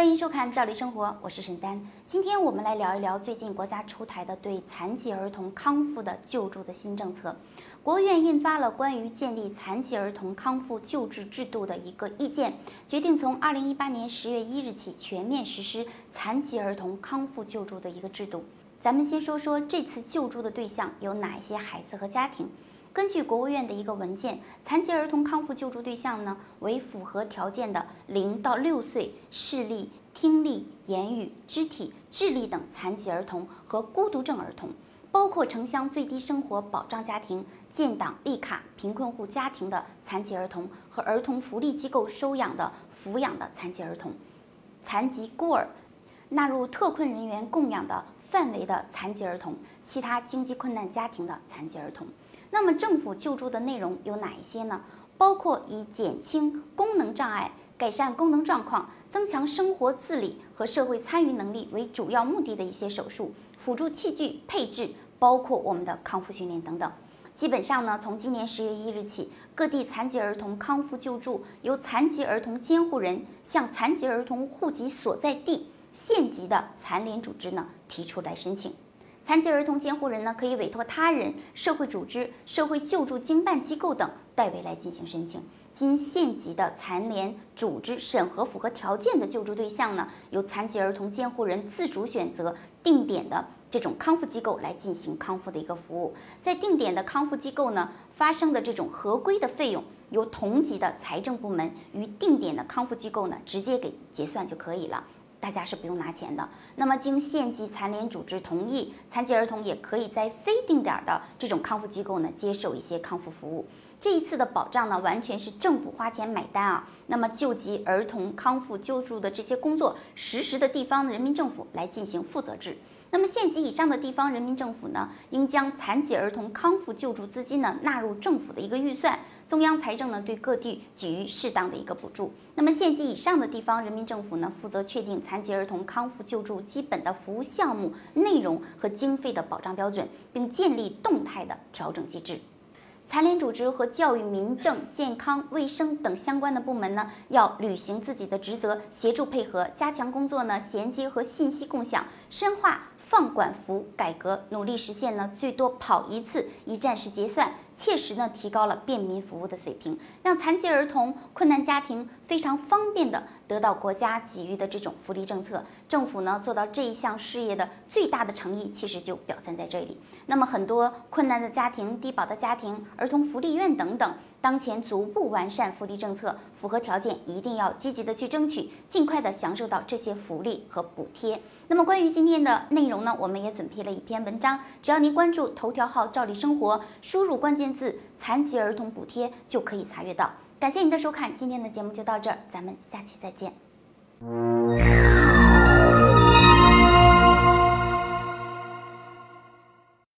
欢迎收看《赵丽生活》，我是沈丹。今天我们来聊一聊最近国家出台的对残疾儿童康复的救助的新政策。国务院印发了关于建立残疾儿童康复救治制度的一个意见，决定从二零一八年十月一日起全面实施残疾儿童康复救助的一个制度。咱们先说说这次救助的对象有哪一些孩子和家庭。根据国务院的一个文件，残疾儿童康复救助对象呢为符合条件的零到六岁视力、听力、言语、肢体、智力等残疾儿童和孤独症儿童，包括城乡最低生活保障家庭、建档立卡贫困户家庭的残疾儿童和儿童福利机构收养的抚养的残疾儿童、残疾孤儿，纳入特困人员供养的范围的残疾儿童，其他经济困难家庭的残疾儿童。那么政府救助的内容有哪一些呢？包括以减轻功能障碍、改善功能状况、增强生活自理和社会参与能力为主要目的的一些手术、辅助器具配置，包括我们的康复训练等等。基本上呢，从今年十月一日起，各地残疾儿童康复救助由残疾儿童监护人向残疾儿童户籍所在地县级的残联组织呢提出来申请。残疾儿童监护人呢，可以委托他人、社会组织、社会救助经办机构等代为来进行申请。经县级的残联组织审核符合条件的救助对象呢，由残疾儿童监护人自主选择定点的这种康复机构来进行康复的一个服务。在定点的康复机构呢，发生的这种合规的费用，由同级的财政部门与定点的康复机构呢直接给结算就可以了。大家是不用拿钱的。那么，经县级残联组织同意，残疾儿童也可以在非定点的这种康复机构呢接受一些康复服务。这一次的保障呢，完全是政府花钱买单啊。那么，救济儿童康复救助的这些工作，实时的地方人民政府来进行负责制。那么县级以上的地方人民政府呢，应将残疾儿童康复救助资金呢纳入政府的一个预算，中央财政呢对各地给予适当的一个补助。那么县级以上的地方人民政府呢，负责确定残疾儿童康复救助基本的服务项目内容和经费的保障标准，并建立动态的调整机制。残联组织和教育、民政、健康、卫生等相关的部门呢，要履行自己的职责，协助配合，加强工作呢衔接和信息共享，深化。放管服改革，努力实现呢最多跑一次一站式结算，切实呢提高了便民服务的水平，让残疾儿童、困难家庭非常方便的得到国家给予的这种福利政策。政府呢做到这一项事业的最大的诚意，其实就表现在这里。那么很多困难的家庭、低保的家庭、儿童福利院等等。当前逐步完善福利政策，符合条件一定要积极的去争取，尽快的享受到这些福利和补贴。那么关于今天的内容呢，我们也准备了一篇文章，只要您关注头条号“照例生活”，输入关键字“残疾儿童补贴”就可以查阅到。感谢您的收看，今天的节目就到这儿，咱们下期再见。